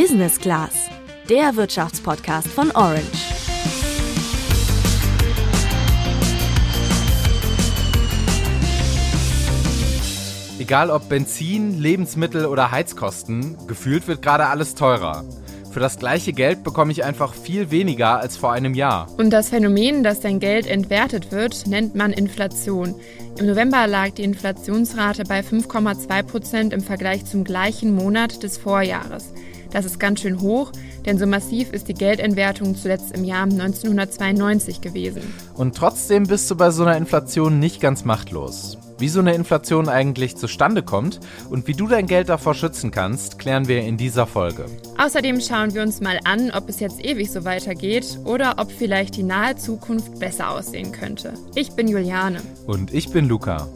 Business Class, der Wirtschaftspodcast von Orange. Egal ob Benzin, Lebensmittel oder Heizkosten, gefühlt wird gerade alles teurer. Für das gleiche Geld bekomme ich einfach viel weniger als vor einem Jahr. Und das Phänomen, dass dein Geld entwertet wird, nennt man Inflation. Im November lag die Inflationsrate bei 5,2 Prozent im Vergleich zum gleichen Monat des Vorjahres. Das ist ganz schön hoch, denn so massiv ist die Geldentwertung zuletzt im Jahr 1992 gewesen. Und trotzdem bist du bei so einer Inflation nicht ganz machtlos. Wie so eine Inflation eigentlich zustande kommt und wie du dein Geld davor schützen kannst, klären wir in dieser Folge. Außerdem schauen wir uns mal an, ob es jetzt ewig so weitergeht oder ob vielleicht die nahe Zukunft besser aussehen könnte. Ich bin Juliane. Und ich bin Luca.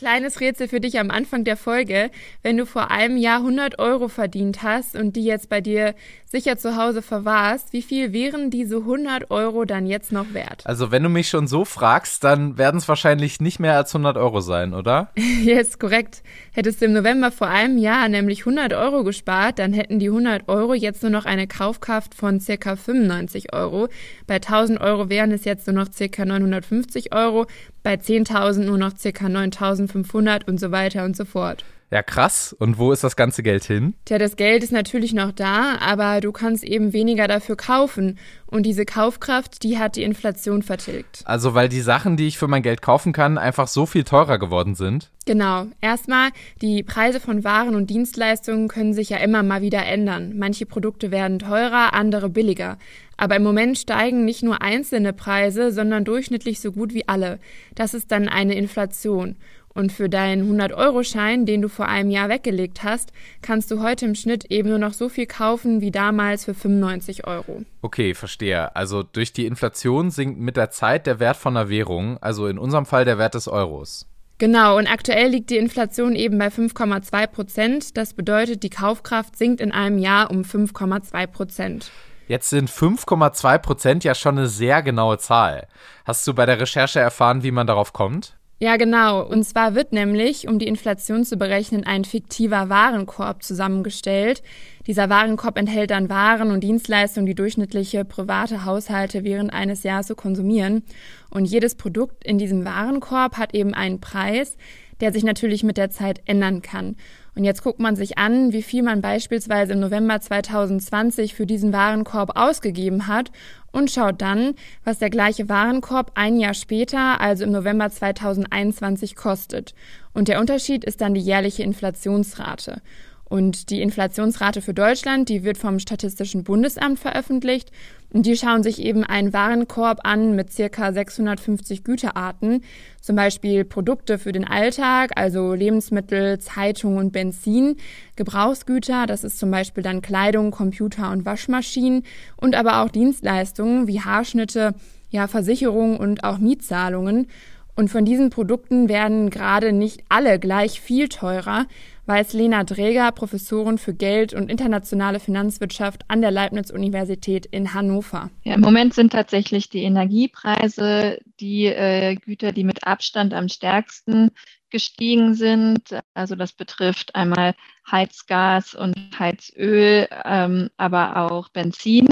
Kleines Rätsel für dich am Anfang der Folge. Wenn du vor einem Jahr 100 Euro verdient hast und die jetzt bei dir sicher zu Hause verwahrst, wie viel wären diese 100 Euro dann jetzt noch wert? Also wenn du mich schon so fragst, dann werden es wahrscheinlich nicht mehr als 100 Euro sein, oder? yes, korrekt. Hättest du im November vor einem Jahr nämlich 100 Euro gespart, dann hätten die 100 Euro jetzt nur noch eine Kaufkraft von circa 95 Euro. Bei 1000 Euro wären es jetzt nur noch circa 950 Euro bei 10.000 nur noch ca. 9.500 und so weiter und so fort. Ja, krass. Und wo ist das ganze Geld hin? Tja, das Geld ist natürlich noch da, aber du kannst eben weniger dafür kaufen. Und diese Kaufkraft, die hat die Inflation vertilgt. Also weil die Sachen, die ich für mein Geld kaufen kann, einfach so viel teurer geworden sind? Genau. Erstmal, die Preise von Waren und Dienstleistungen können sich ja immer mal wieder ändern. Manche Produkte werden teurer, andere billiger. Aber im Moment steigen nicht nur einzelne Preise, sondern durchschnittlich so gut wie alle. Das ist dann eine Inflation. Und für deinen 100-Euro-Schein, den du vor einem Jahr weggelegt hast, kannst du heute im Schnitt eben nur noch so viel kaufen wie damals für 95 Euro. Okay, verstehe. Also durch die Inflation sinkt mit der Zeit der Wert von einer Währung, also in unserem Fall der Wert des Euros. Genau, und aktuell liegt die Inflation eben bei 5,2 Prozent. Das bedeutet, die Kaufkraft sinkt in einem Jahr um 5,2 Prozent. Jetzt sind 5,2 Prozent ja schon eine sehr genaue Zahl. Hast du bei der Recherche erfahren, wie man darauf kommt? Ja, genau. Und zwar wird nämlich, um die Inflation zu berechnen, ein fiktiver Warenkorb zusammengestellt. Dieser Warenkorb enthält dann Waren und Dienstleistungen, die durchschnittliche private Haushalte während eines Jahres so konsumieren. Und jedes Produkt in diesem Warenkorb hat eben einen Preis, der sich natürlich mit der Zeit ändern kann. Und jetzt guckt man sich an, wie viel man beispielsweise im November 2020 für diesen Warenkorb ausgegeben hat und schaut dann, was der gleiche Warenkorb ein Jahr später, also im November 2021, kostet. Und der Unterschied ist dann die jährliche Inflationsrate. Und die Inflationsrate für Deutschland, die wird vom Statistischen Bundesamt veröffentlicht. Und die schauen sich eben einen Warenkorb an mit circa 650 Güterarten. Zum Beispiel Produkte für den Alltag, also Lebensmittel, Zeitung und Benzin. Gebrauchsgüter, das ist zum Beispiel dann Kleidung, Computer und Waschmaschinen. Und aber auch Dienstleistungen wie Haarschnitte, ja, Versicherungen und auch Mietzahlungen. Und von diesen Produkten werden gerade nicht alle gleich viel teurer, weiß Lena Dräger, Professorin für Geld und internationale Finanzwirtschaft an der Leibniz-Universität in Hannover. Ja, Im Moment sind tatsächlich die Energiepreise die äh, Güter, die mit Abstand am stärksten gestiegen sind. Also das betrifft einmal Heizgas und Heizöl, ähm, aber auch Benzin.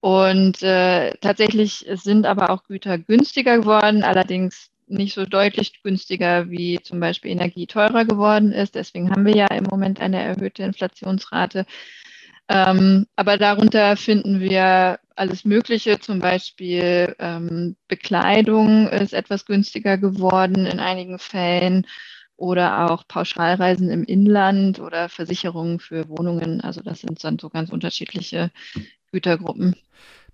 Und äh, tatsächlich sind aber auch Güter günstiger geworden, allerdings nicht so deutlich günstiger wie zum Beispiel Energie teurer geworden ist. Deswegen haben wir ja im Moment eine erhöhte Inflationsrate. Ähm, aber darunter finden wir alles Mögliche, zum Beispiel ähm, Bekleidung ist etwas günstiger geworden in einigen Fällen oder auch Pauschalreisen im Inland oder Versicherungen für Wohnungen. Also das sind dann so ganz unterschiedliche Gütergruppen.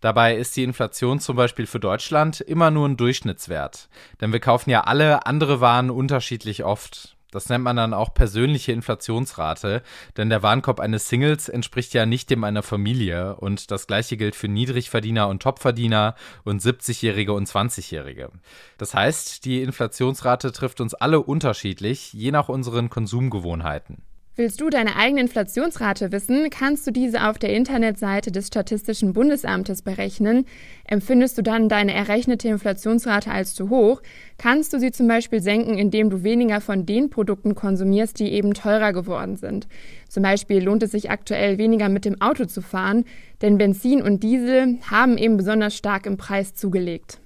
Dabei ist die Inflation zum Beispiel für Deutschland immer nur ein Durchschnittswert. Denn wir kaufen ja alle andere Waren unterschiedlich oft. Das nennt man dann auch persönliche Inflationsrate, denn der Warenkorb eines Singles entspricht ja nicht dem einer Familie und das gleiche gilt für Niedrigverdiener und Topverdiener und 70-Jährige und 20-Jährige. Das heißt, die Inflationsrate trifft uns alle unterschiedlich, je nach unseren Konsumgewohnheiten. Willst du deine eigene Inflationsrate wissen, kannst du diese auf der Internetseite des Statistischen Bundesamtes berechnen. Empfindest du dann deine errechnete Inflationsrate als zu hoch, kannst du sie zum Beispiel senken, indem du weniger von den Produkten konsumierst, die eben teurer geworden sind. Zum Beispiel lohnt es sich aktuell weniger mit dem Auto zu fahren, denn Benzin und Diesel haben eben besonders stark im Preis zugelegt.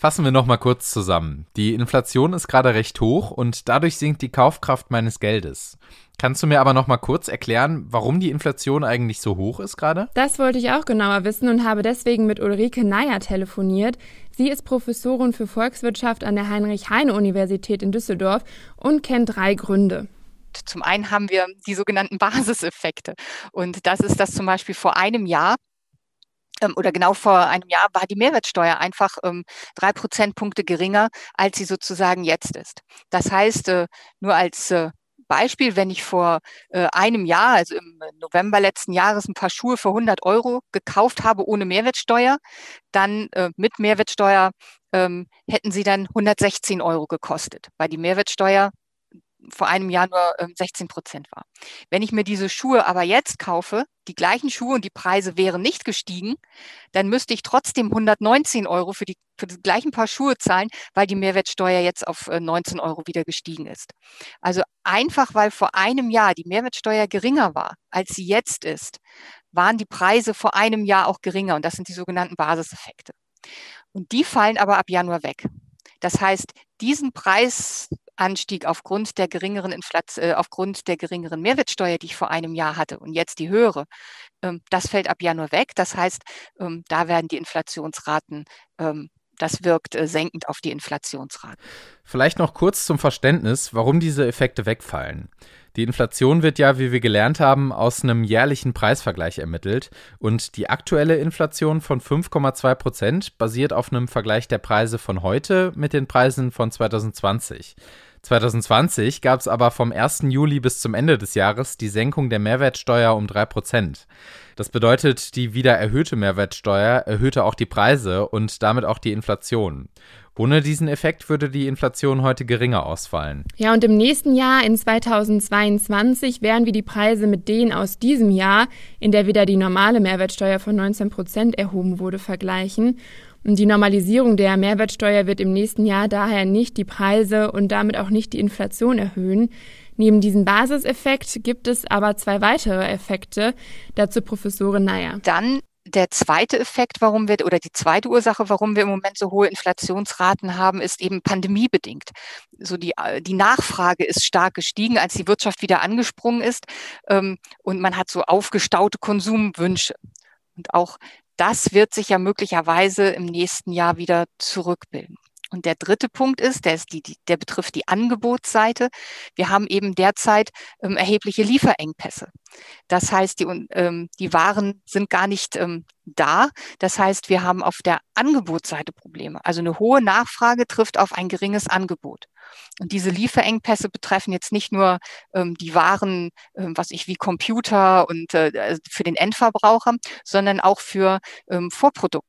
Fassen wir nochmal kurz zusammen. Die Inflation ist gerade recht hoch und dadurch sinkt die Kaufkraft meines Geldes. Kannst du mir aber nochmal kurz erklären, warum die Inflation eigentlich so hoch ist gerade? Das wollte ich auch genauer wissen und habe deswegen mit Ulrike Neyer telefoniert. Sie ist Professorin für Volkswirtschaft an der Heinrich-Heine-Universität in Düsseldorf und kennt drei Gründe. Zum einen haben wir die sogenannten Basiseffekte. Und das ist, dass zum Beispiel vor einem Jahr oder genau vor einem Jahr war die Mehrwertsteuer einfach ähm, drei Prozentpunkte geringer, als sie sozusagen jetzt ist. Das heißt, äh, nur als äh, Beispiel, wenn ich vor äh, einem Jahr, also im November letzten Jahres, ein paar Schuhe für 100 Euro gekauft habe ohne Mehrwertsteuer, dann äh, mit Mehrwertsteuer ähm, hätten sie dann 116 Euro gekostet, weil die Mehrwertsteuer vor einem Jahr nur 16 ähm, Prozent war. Wenn ich mir diese Schuhe aber jetzt kaufe, die gleichen Schuhe und die Preise wären nicht gestiegen, dann müsste ich trotzdem 119 Euro für die, für die gleichen Paar Schuhe zahlen, weil die Mehrwertsteuer jetzt auf 19 äh, Euro wieder gestiegen ist. Also einfach, weil vor einem Jahr die Mehrwertsteuer geringer war, als sie jetzt ist, waren die Preise vor einem Jahr auch geringer. Und das sind die sogenannten Basiseffekte. Und die fallen aber ab Januar weg. Das heißt, diesen Preis, Anstieg aufgrund der geringeren Inflation, äh, aufgrund der geringeren Mehrwertsteuer, die ich vor einem Jahr hatte und jetzt die höhere, ähm, das fällt ab Januar weg. Das heißt, ähm, da werden die Inflationsraten ähm, das wirkt äh, senkend auf die Inflationsrate. Vielleicht noch kurz zum Verständnis, warum diese Effekte wegfallen. Die Inflation wird ja, wie wir gelernt haben, aus einem jährlichen Preisvergleich ermittelt und die aktuelle Inflation von 5,2 Prozent basiert auf einem Vergleich der Preise von heute mit den Preisen von 2020. 2020 gab es aber vom 1. Juli bis zum Ende des Jahres die Senkung der Mehrwertsteuer um 3%. Das bedeutet, die wieder erhöhte Mehrwertsteuer erhöhte auch die Preise und damit auch die Inflation. Ohne diesen Effekt würde die Inflation heute geringer ausfallen. Ja, und im nächsten Jahr, in 2022, werden wir die Preise mit denen aus diesem Jahr, in der wieder die normale Mehrwertsteuer von 19 Prozent erhoben wurde, vergleichen. Die Normalisierung der Mehrwertsteuer wird im nächsten Jahr daher nicht die Preise und damit auch nicht die Inflation erhöhen. Neben diesem Basiseffekt gibt es aber zwei weitere Effekte, dazu Professorin Neyer. Dann der zweite Effekt, warum wir, oder die zweite Ursache, warum wir im Moment so hohe Inflationsraten haben, ist eben pandemiebedingt. So die, die Nachfrage ist stark gestiegen, als die Wirtschaft wieder angesprungen ist. Ähm, und man hat so aufgestaute Konsumwünsche. Und auch das wird sich ja möglicherweise im nächsten Jahr wieder zurückbilden. Und der dritte Punkt ist, der, ist die, der betrifft die Angebotsseite. Wir haben eben derzeit ähm, erhebliche Lieferengpässe. Das heißt, die, ähm, die Waren sind gar nicht ähm, da. Das heißt, wir haben auf der Angebotsseite Probleme. Also eine hohe Nachfrage trifft auf ein geringes Angebot. Und diese Lieferengpässe betreffen jetzt nicht nur ähm, die Waren, ähm, was ich wie Computer und äh, also für den Endverbraucher, sondern auch für ähm, Vorprodukte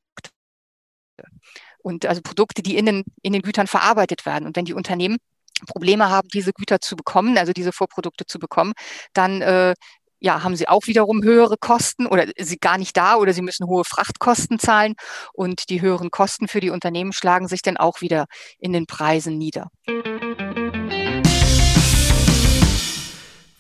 und also Produkte, die in den, in den Gütern verarbeitet werden. Und wenn die Unternehmen Probleme haben, diese Güter zu bekommen, also diese Vorprodukte zu bekommen, dann äh, ja, haben sie auch wiederum höhere Kosten oder sie gar nicht da oder sie müssen hohe Frachtkosten zahlen und die höheren Kosten für die Unternehmen schlagen sich dann auch wieder in den Preisen nieder.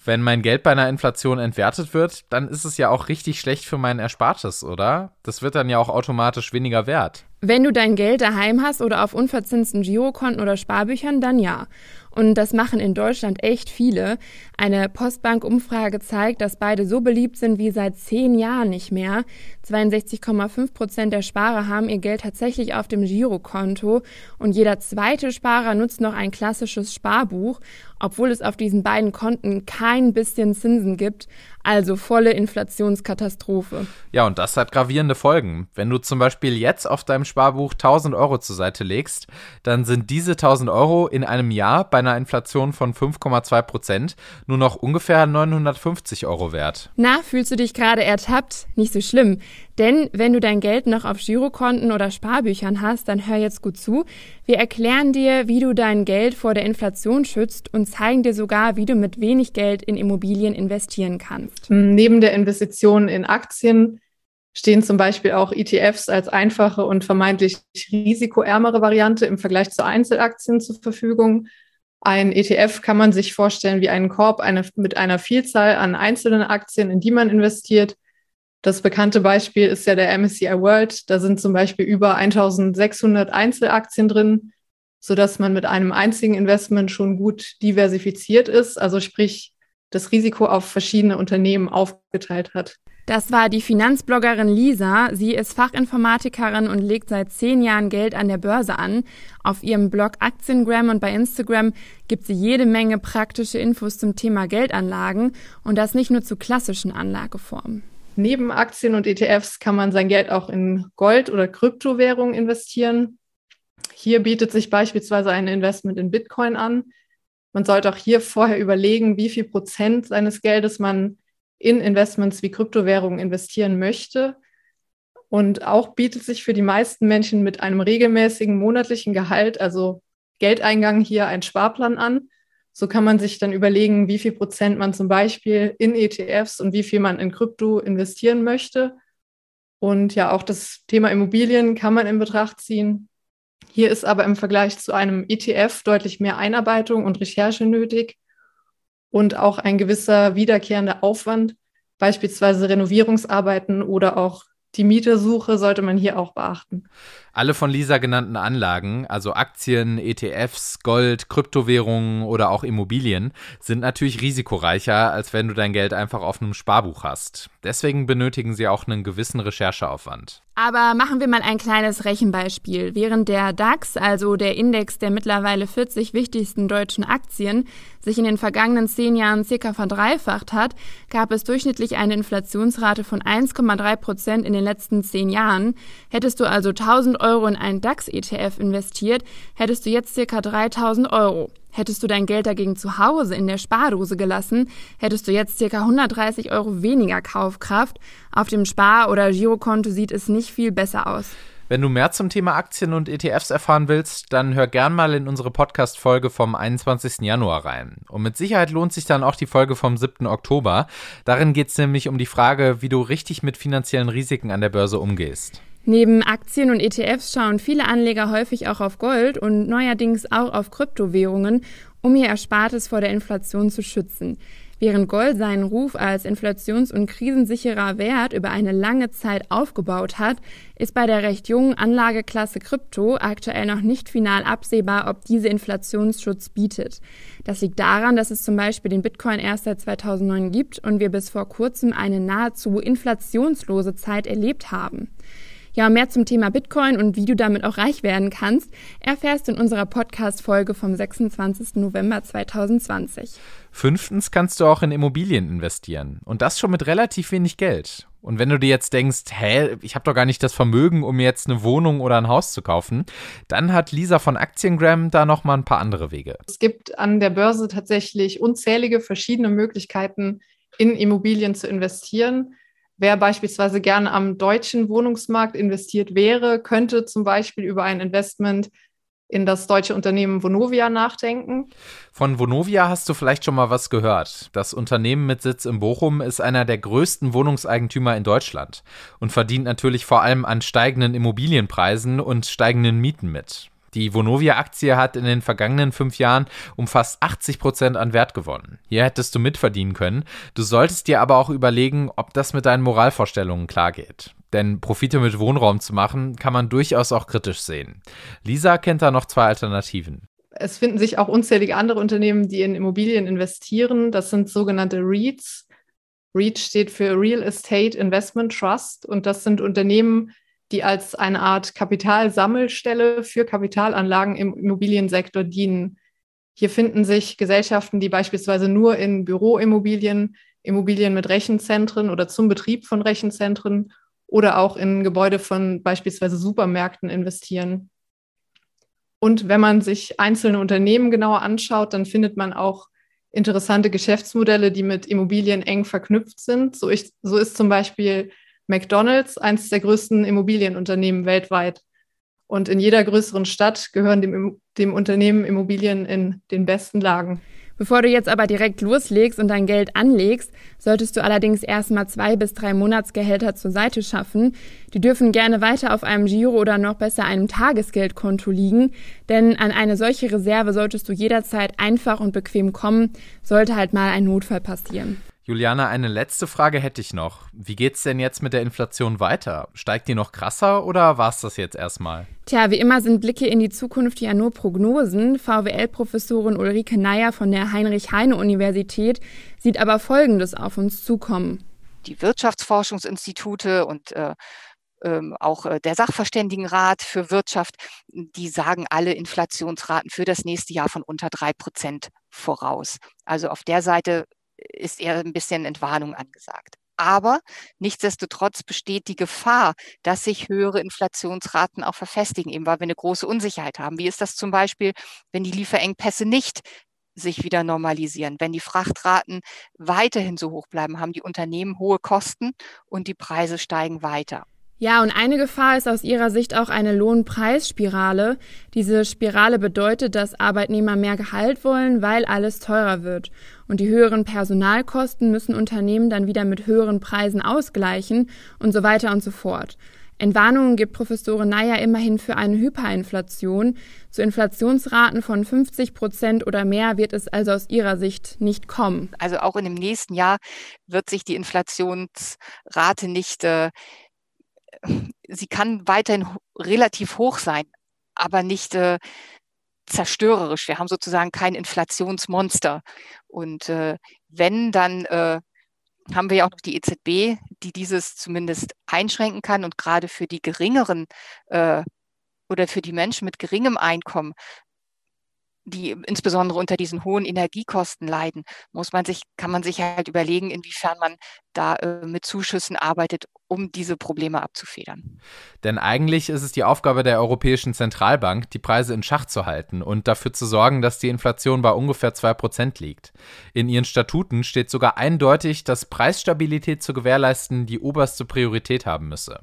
Wenn mein Geld bei einer Inflation entwertet wird, dann ist es ja auch richtig schlecht für mein Erspartes, oder? Das wird dann ja auch automatisch weniger wert. Wenn du dein Geld daheim hast oder auf unverzinsten Girokonten oder Sparbüchern, dann ja. Und das machen in Deutschland echt viele. Eine Postbank-Umfrage zeigt, dass beide so beliebt sind wie seit zehn Jahren nicht mehr. 62,5 Prozent der Sparer haben ihr Geld tatsächlich auf dem Girokonto und jeder zweite Sparer nutzt noch ein klassisches Sparbuch, obwohl es auf diesen beiden Konten kein bisschen Zinsen gibt. Also volle Inflationskatastrophe. Ja, und das hat gravierende Folgen. Wenn du zum Beispiel jetzt auf deinem Sparbuch 1000 Euro zur Seite legst, dann sind diese 1000 Euro in einem Jahr bei einer Inflation von 5,2 Prozent nur noch ungefähr 950 Euro wert. Na, fühlst du dich gerade ertappt? Nicht so schlimm. Denn wenn du dein Geld noch auf Girokonten oder Sparbüchern hast, dann hör jetzt gut zu. Wir erklären dir, wie du dein Geld vor der Inflation schützt und zeigen dir sogar, wie du mit wenig Geld in Immobilien investieren kannst. Neben der Investition in Aktien stehen zum Beispiel auch ETFs als einfache und vermeintlich risikoärmere Variante im Vergleich zu Einzelaktien zur Verfügung. Ein ETF kann man sich vorstellen wie einen Korb eine, mit einer Vielzahl an einzelnen Aktien, in die man investiert. Das bekannte Beispiel ist ja der MSCI World. Da sind zum Beispiel über 1600 Einzelaktien drin, sodass man mit einem einzigen Investment schon gut diversifiziert ist, also sprich das Risiko auf verschiedene Unternehmen aufgeteilt hat. Das war die Finanzbloggerin Lisa. Sie ist Fachinformatikerin und legt seit zehn Jahren Geld an der Börse an. Auf ihrem Blog Aktiengram und bei Instagram gibt sie jede Menge praktische Infos zum Thema Geldanlagen und das nicht nur zu klassischen Anlageformen. Neben Aktien und ETFs kann man sein Geld auch in Gold- oder Kryptowährungen investieren. Hier bietet sich beispielsweise ein Investment in Bitcoin an. Man sollte auch hier vorher überlegen, wie viel Prozent seines Geldes man in Investments wie Kryptowährungen investieren möchte. Und auch bietet sich für die meisten Menschen mit einem regelmäßigen monatlichen Gehalt, also Geldeingang hier ein Sparplan an. So kann man sich dann überlegen, wie viel Prozent man zum Beispiel in ETFs und wie viel man in Krypto investieren möchte. Und ja, auch das Thema Immobilien kann man in Betracht ziehen. Hier ist aber im Vergleich zu einem ETF deutlich mehr Einarbeitung und Recherche nötig und auch ein gewisser wiederkehrender Aufwand, beispielsweise Renovierungsarbeiten oder auch die Mietersuche sollte man hier auch beachten. Alle von Lisa genannten Anlagen, also Aktien, ETFs, Gold, Kryptowährungen oder auch Immobilien, sind natürlich risikoreicher, als wenn du dein Geld einfach auf einem Sparbuch hast. Deswegen benötigen sie auch einen gewissen Rechercheaufwand. Aber machen wir mal ein kleines Rechenbeispiel. Während der DAX, also der Index der mittlerweile 40 wichtigsten deutschen Aktien, sich in den vergangenen zehn Jahren circa verdreifacht hat, gab es durchschnittlich eine Inflationsrate von 1,3 Prozent in den letzten zehn Jahren. Hättest du also 1000 Euro in einen DAX-ETF investiert, hättest du jetzt circa 3000 Euro. Hättest du dein Geld dagegen zu Hause in der Spardose gelassen, hättest du jetzt ca. 130 Euro weniger Kaufkraft. Auf dem Spar- oder Girokonto sieht es nicht viel besser aus. Wenn du mehr zum Thema Aktien und ETFs erfahren willst, dann hör gern mal in unsere Podcast-Folge vom 21. Januar rein. Und mit Sicherheit lohnt sich dann auch die Folge vom 7. Oktober. Darin geht es nämlich um die Frage, wie du richtig mit finanziellen Risiken an der Börse umgehst. Neben Aktien und ETFs schauen viele Anleger häufig auch auf Gold und neuerdings auch auf Kryptowährungen, um ihr Erspartes vor der Inflation zu schützen. Während Gold seinen Ruf als inflations- und krisensicherer Wert über eine lange Zeit aufgebaut hat, ist bei der recht jungen Anlageklasse Krypto aktuell noch nicht final absehbar, ob diese Inflationsschutz bietet. Das liegt daran, dass es zum Beispiel den Bitcoin erst seit 2009 gibt und wir bis vor kurzem eine nahezu inflationslose Zeit erlebt haben. Ja, mehr zum Thema Bitcoin und wie du damit auch reich werden kannst, erfährst du in unserer Podcast-Folge vom 26. November 2020. Fünftens kannst du auch in Immobilien investieren und das schon mit relativ wenig Geld. Und wenn du dir jetzt denkst, hä, ich habe doch gar nicht das Vermögen, um mir jetzt eine Wohnung oder ein Haus zu kaufen, dann hat Lisa von Aktiengram da noch mal ein paar andere Wege. Es gibt an der Börse tatsächlich unzählige verschiedene Möglichkeiten, in Immobilien zu investieren. Wer beispielsweise gerne am deutschen Wohnungsmarkt investiert wäre, könnte zum Beispiel über ein Investment in das deutsche Unternehmen Vonovia nachdenken. Von Vonovia hast du vielleicht schon mal was gehört. Das Unternehmen mit Sitz in Bochum ist einer der größten Wohnungseigentümer in Deutschland und verdient natürlich vor allem an steigenden Immobilienpreisen und steigenden Mieten mit. Die Vonovia-Aktie hat in den vergangenen fünf Jahren um fast 80 Prozent an Wert gewonnen. Hier hättest du mitverdienen können. Du solltest dir aber auch überlegen, ob das mit deinen Moralvorstellungen klargeht. Denn Profite mit Wohnraum zu machen, kann man durchaus auch kritisch sehen. Lisa kennt da noch zwei Alternativen. Es finden sich auch unzählige andere Unternehmen, die in Immobilien investieren. Das sind sogenannte REITs. REIT steht für Real Estate Investment Trust und das sind Unternehmen, die als eine Art Kapitalsammelstelle für Kapitalanlagen im Immobiliensektor dienen. Hier finden sich Gesellschaften, die beispielsweise nur in Büroimmobilien, Immobilien mit Rechenzentren oder zum Betrieb von Rechenzentren oder auch in Gebäude von beispielsweise Supermärkten investieren. Und wenn man sich einzelne Unternehmen genauer anschaut, dann findet man auch interessante Geschäftsmodelle, die mit Immobilien eng verknüpft sind. So, ich, so ist zum Beispiel McDonald's eines der größten Immobilienunternehmen weltweit. Und in jeder größeren Stadt gehören dem, dem Unternehmen Immobilien in den besten Lagen. Bevor du jetzt aber direkt loslegst und dein Geld anlegst, solltest du allerdings erstmal zwei bis drei Monatsgehälter zur Seite schaffen. Die dürfen gerne weiter auf einem Giro oder noch besser einem Tagesgeldkonto liegen, denn an eine solche Reserve solltest du jederzeit einfach und bequem kommen, sollte halt mal ein Notfall passieren. Juliana, eine letzte Frage hätte ich noch. Wie geht's denn jetzt mit der Inflation weiter? Steigt die noch krasser oder war es das jetzt erstmal? Tja, wie immer sind Blicke in die Zukunft ja nur Prognosen. VWL-Professorin Ulrike Neier von der Heinrich-Heine-Universität sieht aber Folgendes auf uns zukommen. Die Wirtschaftsforschungsinstitute und äh, ähm, auch äh, der Sachverständigenrat für Wirtschaft, die sagen alle Inflationsraten für das nächste Jahr von unter drei Prozent voraus. Also auf der Seite ist eher ein bisschen Entwarnung angesagt. Aber nichtsdestotrotz besteht die Gefahr, dass sich höhere Inflationsraten auch verfestigen, eben weil wir eine große Unsicherheit haben. Wie ist das zum Beispiel, wenn die Lieferengpässe nicht sich wieder normalisieren. Wenn die Frachtraten weiterhin so hoch bleiben, haben die Unternehmen hohe Kosten und die Preise steigen weiter. Ja, und eine Gefahr ist aus ihrer Sicht auch eine Lohnpreisspirale. Diese Spirale bedeutet, dass Arbeitnehmer mehr Gehalt wollen, weil alles teurer wird. Und die höheren Personalkosten müssen Unternehmen dann wieder mit höheren Preisen ausgleichen und so weiter und so fort. Entwarnungen gibt Professorin Neier immerhin für eine Hyperinflation. Zu Inflationsraten von 50 Prozent oder mehr wird es also aus ihrer Sicht nicht kommen. Also auch in dem nächsten Jahr wird sich die Inflationsrate nicht äh, sie kann weiterhin relativ hoch sein, aber nicht äh, zerstörerisch. Wir haben sozusagen kein Inflationsmonster. Und äh, wenn, dann äh, haben wir ja auch noch die EZB, die dieses zumindest einschränken kann und gerade für die geringeren äh, oder für die Menschen mit geringem Einkommen die insbesondere unter diesen hohen Energiekosten leiden, muss man sich, kann man sich halt überlegen, inwiefern man da äh, mit Zuschüssen arbeitet, um diese Probleme abzufedern. Denn eigentlich ist es die Aufgabe der Europäischen Zentralbank, die Preise in Schach zu halten und dafür zu sorgen, dass die Inflation bei ungefähr 2% liegt. In ihren Statuten steht sogar eindeutig, dass Preisstabilität zu gewährleisten die oberste Priorität haben müsse.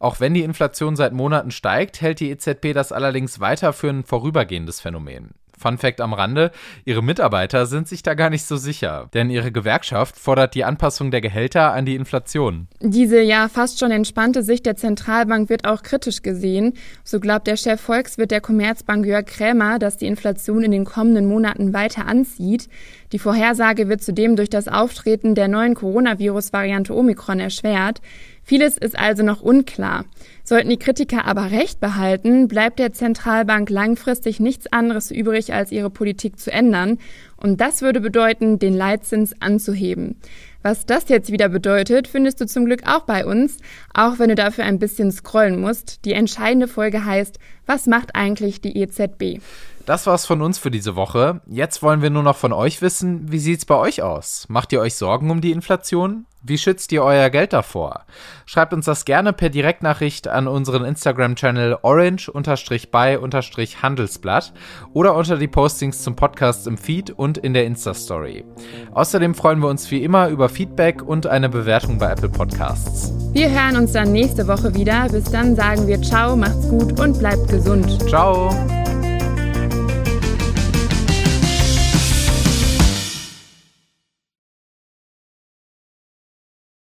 Auch wenn die Inflation seit Monaten steigt, hält die EZB das allerdings weiter für ein vorübergehendes Phänomen. Fun Fact am Rande, ihre Mitarbeiter sind sich da gar nicht so sicher, denn ihre Gewerkschaft fordert die Anpassung der Gehälter an die Inflation. Diese ja fast schon entspannte Sicht der Zentralbank wird auch kritisch gesehen. So glaubt der Chef Volkswirt der Commerzbank Jörg Krämer, dass die Inflation in den kommenden Monaten weiter anzieht. Die Vorhersage wird zudem durch das Auftreten der neuen Coronavirus-Variante Omikron erschwert. Vieles ist also noch unklar. Sollten die Kritiker aber recht behalten, bleibt der Zentralbank langfristig nichts anderes übrig, als ihre Politik zu ändern. Und das würde bedeuten, den Leitzins anzuheben. Was das jetzt wieder bedeutet, findest du zum Glück auch bei uns, auch wenn du dafür ein bisschen scrollen musst. Die entscheidende Folge heißt, was macht eigentlich die EZB? Das war's von uns für diese Woche. Jetzt wollen wir nur noch von euch wissen, wie sieht's bei euch aus? Macht ihr euch Sorgen um die Inflation? Wie schützt ihr euer Geld davor? Schreibt uns das gerne per Direktnachricht an unseren Instagram-Channel orange-by-handelsblatt oder unter die Postings zum Podcast im Feed und in der Insta-Story. Außerdem freuen wir uns wie immer über Feedback und eine Bewertung bei Apple Podcasts. Wir hören uns dann nächste Woche wieder. Bis dann sagen wir Ciao, macht's gut und bleibt gesund. Ciao!